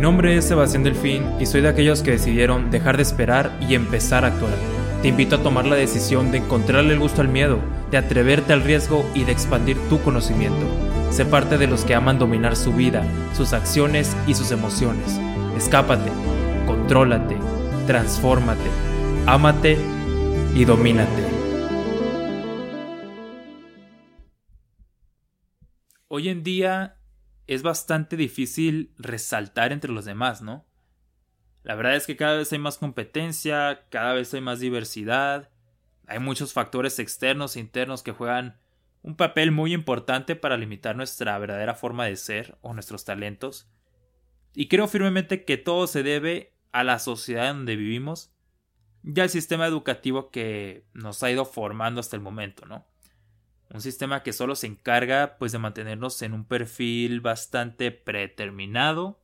nombre es Sebastián Delfín y soy de aquellos que decidieron dejar de esperar y empezar a actuar. Te invito a tomar la decisión de encontrarle el gusto al miedo, de atreverte al riesgo y de expandir tu conocimiento. Sé parte de los que aman dominar su vida, sus acciones y sus emociones. Escápate, contrólate, transfórmate, ámate y domínate. Hoy en día es bastante difícil resaltar entre los demás, ¿no? La verdad es que cada vez hay más competencia, cada vez hay más diversidad, hay muchos factores externos e internos que juegan un papel muy importante para limitar nuestra verdadera forma de ser o nuestros talentos. Y creo firmemente que todo se debe a la sociedad en donde vivimos y al sistema educativo que nos ha ido formando hasta el momento, ¿no? Un sistema que solo se encarga pues de mantenernos en un perfil bastante predeterminado,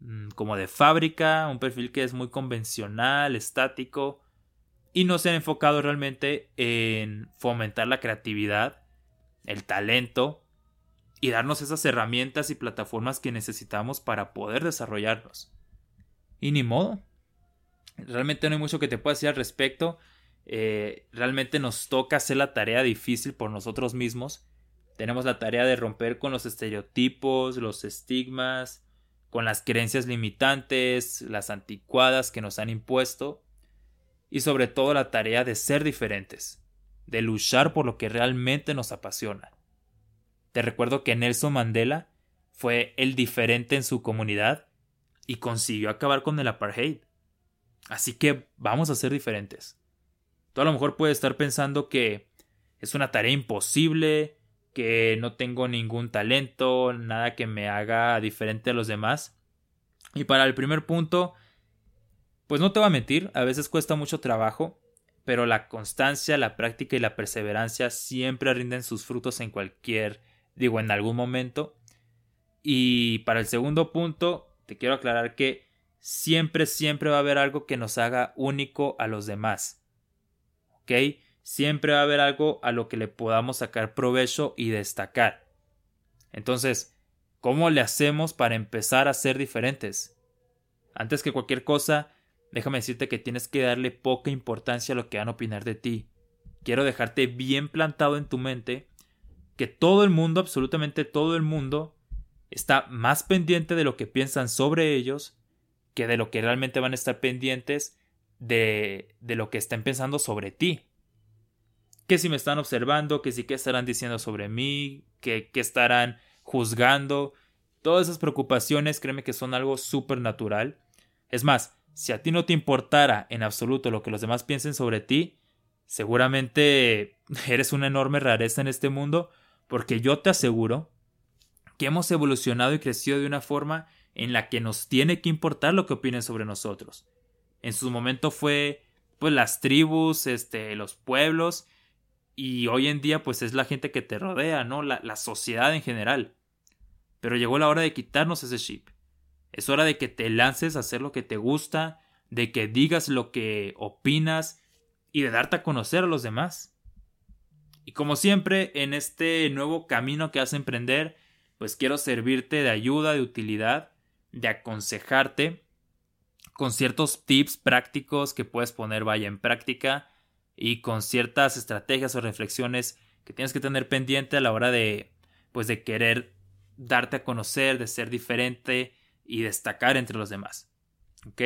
mm, como de fábrica, un perfil que es muy convencional, estático, y no se ha enfocado realmente en fomentar la creatividad, el talento, y darnos esas herramientas y plataformas que necesitamos para poder desarrollarnos. Y ni modo. Realmente no hay mucho que te pueda decir al respecto. Eh, realmente nos toca hacer la tarea difícil por nosotros mismos. Tenemos la tarea de romper con los estereotipos, los estigmas, con las creencias limitantes, las anticuadas que nos han impuesto, y sobre todo la tarea de ser diferentes, de luchar por lo que realmente nos apasiona. Te recuerdo que Nelson Mandela fue el diferente en su comunidad y consiguió acabar con el apartheid. Así que vamos a ser diferentes. Tú a lo mejor puedes estar pensando que es una tarea imposible, que no tengo ningún talento, nada que me haga diferente a los demás. Y para el primer punto, pues no te voy a mentir, a veces cuesta mucho trabajo, pero la constancia, la práctica y la perseverancia siempre rinden sus frutos en cualquier, digo, en algún momento. Y para el segundo punto, te quiero aclarar que siempre, siempre va a haber algo que nos haga único a los demás. Siempre va a haber algo a lo que le podamos sacar provecho y destacar. Entonces, ¿cómo le hacemos para empezar a ser diferentes? Antes que cualquier cosa, déjame decirte que tienes que darle poca importancia a lo que van a opinar de ti. Quiero dejarte bien plantado en tu mente que todo el mundo, absolutamente todo el mundo, está más pendiente de lo que piensan sobre ellos que de lo que realmente van a estar pendientes de, de lo que estén pensando sobre ti. Que si me están observando, que si qué estarán diciendo sobre mí, que, que estarán juzgando. Todas esas preocupaciones, créeme que son algo súper natural. Es más, si a ti no te importara en absoluto lo que los demás piensen sobre ti, seguramente eres una enorme rareza en este mundo, porque yo te aseguro que hemos evolucionado y crecido de una forma en la que nos tiene que importar lo que opinen sobre nosotros. En su momento fue pues las tribus, este, los pueblos y hoy en día pues es la gente que te rodea, ¿no? La, la sociedad en general. Pero llegó la hora de quitarnos ese chip. Es hora de que te lances a hacer lo que te gusta, de que digas lo que opinas y de darte a conocer a los demás. Y como siempre, en este nuevo camino que has a emprender, pues quiero servirte de ayuda, de utilidad, de aconsejarte con ciertos tips prácticos que puedes poner vaya en práctica y con ciertas estrategias o reflexiones que tienes que tener pendiente a la hora de pues de querer darte a conocer, de ser diferente y destacar entre los demás. ¿Ok?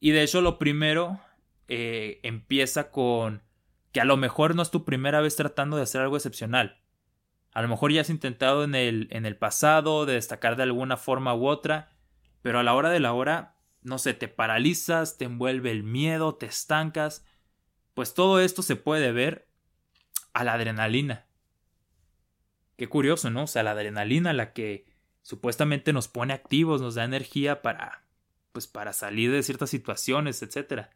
Y de hecho lo primero eh, empieza con que a lo mejor no es tu primera vez tratando de hacer algo excepcional. A lo mejor ya has intentado en el, en el pasado de destacar de alguna forma u otra, pero a la hora de la hora no sé, te paralizas, te envuelve el miedo, te estancas, pues todo esto se puede ver a la adrenalina. Qué curioso, ¿no? O sea, la adrenalina, la que supuestamente nos pone activos, nos da energía para, pues, para salir de ciertas situaciones, etc.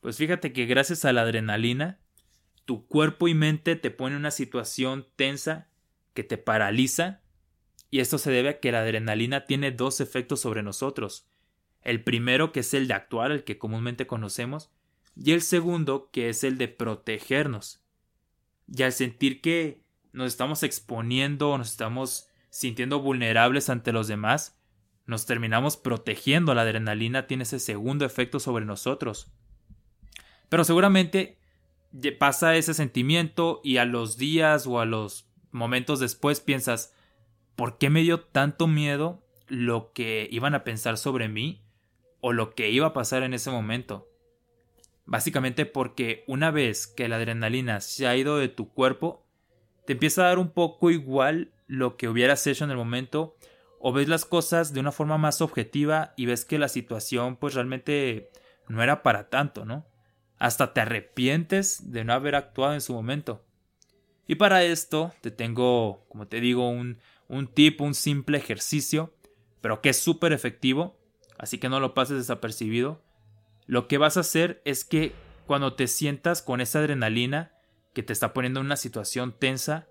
Pues fíjate que gracias a la adrenalina, tu cuerpo y mente te pone en una situación tensa que te paraliza, y esto se debe a que la adrenalina tiene dos efectos sobre nosotros. El primero, que es el de actuar, el que comúnmente conocemos, y el segundo, que es el de protegernos. Y al sentir que nos estamos exponiendo, nos estamos sintiendo vulnerables ante los demás, nos terminamos protegiendo. La adrenalina tiene ese segundo efecto sobre nosotros. Pero seguramente pasa ese sentimiento y a los días o a los momentos después piensas, ¿por qué me dio tanto miedo lo que iban a pensar sobre mí o lo que iba a pasar en ese momento? Básicamente porque una vez que la adrenalina se ha ido de tu cuerpo, te empieza a dar un poco igual lo que hubieras hecho en el momento o ves las cosas de una forma más objetiva y ves que la situación pues realmente no era para tanto, ¿no? Hasta te arrepientes de no haber actuado en su momento. Y para esto te tengo, como te digo, un, un tip, un simple ejercicio, pero que es súper efectivo, así que no lo pases desapercibido. Lo que vas a hacer es que cuando te sientas con esa adrenalina, que te está poniendo en una situación tensa,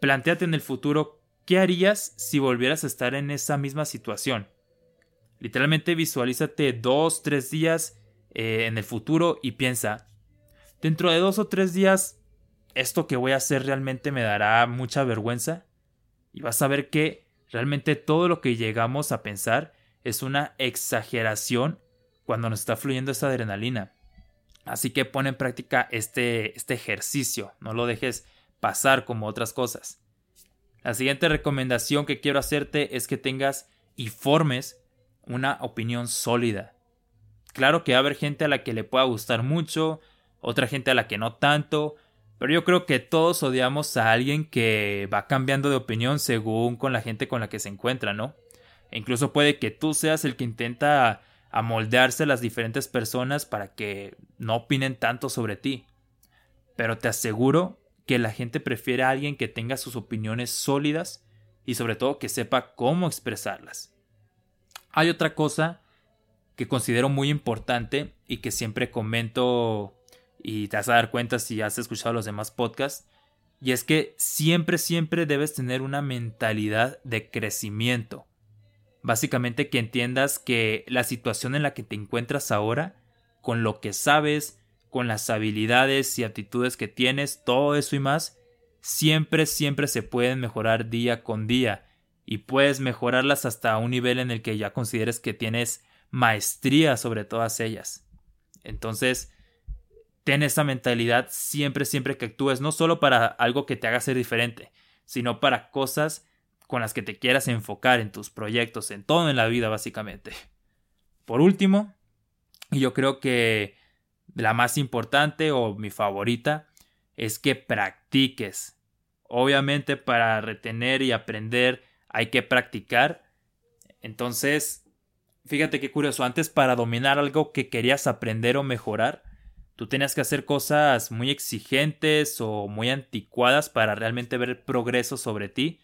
planteate en el futuro qué harías si volvieras a estar en esa misma situación. Literalmente visualízate dos, tres días eh, en el futuro y piensa, dentro de dos o tres días, esto que voy a hacer realmente me dará mucha vergüenza. Y vas a ver que realmente todo lo que llegamos a pensar es una exageración cuando nos está fluyendo esa adrenalina. Así que pon en práctica este, este ejercicio, no lo dejes pasar como otras cosas. La siguiente recomendación que quiero hacerte es que tengas y formes una opinión sólida. Claro que va a haber gente a la que le pueda gustar mucho, otra gente a la que no tanto, pero yo creo que todos odiamos a alguien que va cambiando de opinión según con la gente con la que se encuentra, ¿no? Incluso puede que tú seas el que intenta a moldearse a las diferentes personas para que no opinen tanto sobre ti. Pero te aseguro que la gente prefiere a alguien que tenga sus opiniones sólidas y sobre todo que sepa cómo expresarlas. Hay otra cosa que considero muy importante y que siempre comento y te vas a dar cuenta si has escuchado los demás podcasts, y es que siempre, siempre debes tener una mentalidad de crecimiento. Básicamente que entiendas que la situación en la que te encuentras ahora, con lo que sabes, con las habilidades y aptitudes que tienes, todo eso y más, siempre, siempre se pueden mejorar día con día y puedes mejorarlas hasta un nivel en el que ya consideres que tienes maestría sobre todas ellas. Entonces, ten esa mentalidad siempre, siempre que actúes, no solo para algo que te haga ser diferente, sino para cosas con las que te quieras enfocar en tus proyectos, en todo en la vida básicamente. Por último, y yo creo que la más importante o mi favorita es que practiques. Obviamente para retener y aprender hay que practicar. Entonces, fíjate qué curioso, antes para dominar algo que querías aprender o mejorar, tú tenías que hacer cosas muy exigentes o muy anticuadas para realmente ver progreso sobre ti.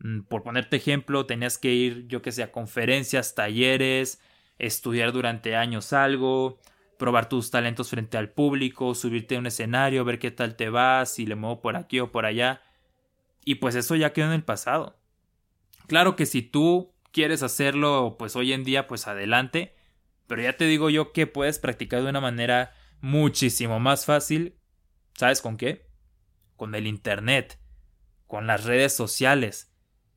Mm, por ponerte ejemplo, tenías que ir, yo que sé, a conferencias, talleres, estudiar durante años algo, probar tus talentos frente al público, subirte a un escenario, ver qué tal te vas, si le muevo por aquí o por allá. Y pues eso ya quedó en el pasado. Claro que si tú quieres hacerlo, pues hoy en día, pues adelante. Pero ya te digo yo que puedes practicar de una manera muchísimo más fácil. ¿Sabes con qué? Con el Internet, con las redes sociales.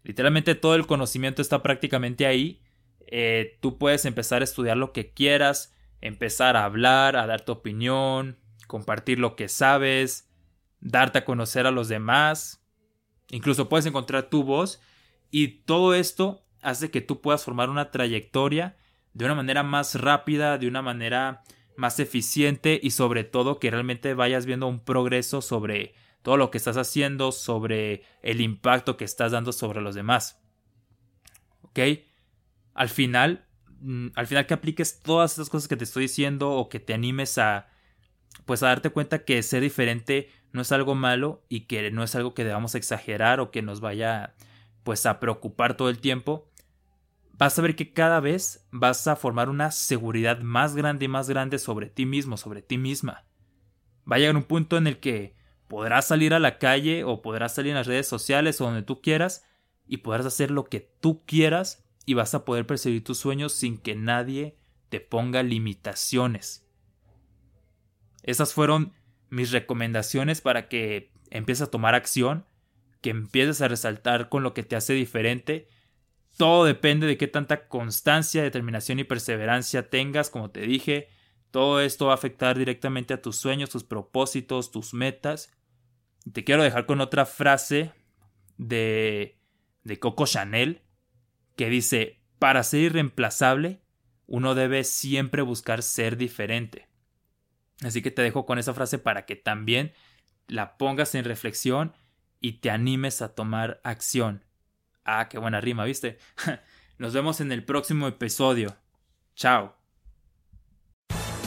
Literalmente todo el conocimiento está prácticamente ahí. Eh, tú puedes empezar a estudiar lo que quieras, empezar a hablar, a dar tu opinión, compartir lo que sabes, darte a conocer a los demás. Incluso puedes encontrar tu voz y todo esto hace que tú puedas formar una trayectoria de una manera más rápida, de una manera más eficiente y sobre todo que realmente vayas viendo un progreso sobre todo lo que estás haciendo, sobre el impacto que estás dando sobre los demás. ¿Ok? Al final, mm, al final que apliques todas estas cosas que te estoy diciendo o que te animes a, pues a darte cuenta que ser diferente no es algo malo y que no es algo que debamos exagerar o que nos vaya pues a preocupar todo el tiempo, vas a ver que cada vez vas a formar una seguridad más grande y más grande sobre ti mismo, sobre ti misma. Va a llegar un punto en el que podrás salir a la calle o podrás salir en las redes sociales o donde tú quieras y podrás hacer lo que tú quieras y vas a poder perseguir tus sueños sin que nadie te ponga limitaciones. Esas fueron mis recomendaciones para que empieces a tomar acción, que empieces a resaltar con lo que te hace diferente. Todo depende de qué tanta constancia, determinación y perseverancia tengas, como te dije. Todo esto va a afectar directamente a tus sueños, tus propósitos, tus metas. Te quiero dejar con otra frase de, de Coco Chanel que dice, para ser irreemplazable, uno debe siempre buscar ser diferente. Así que te dejo con esa frase para que también la pongas en reflexión y te animes a tomar acción. Ah, qué buena rima, ¿viste? Nos vemos en el próximo episodio. Chao.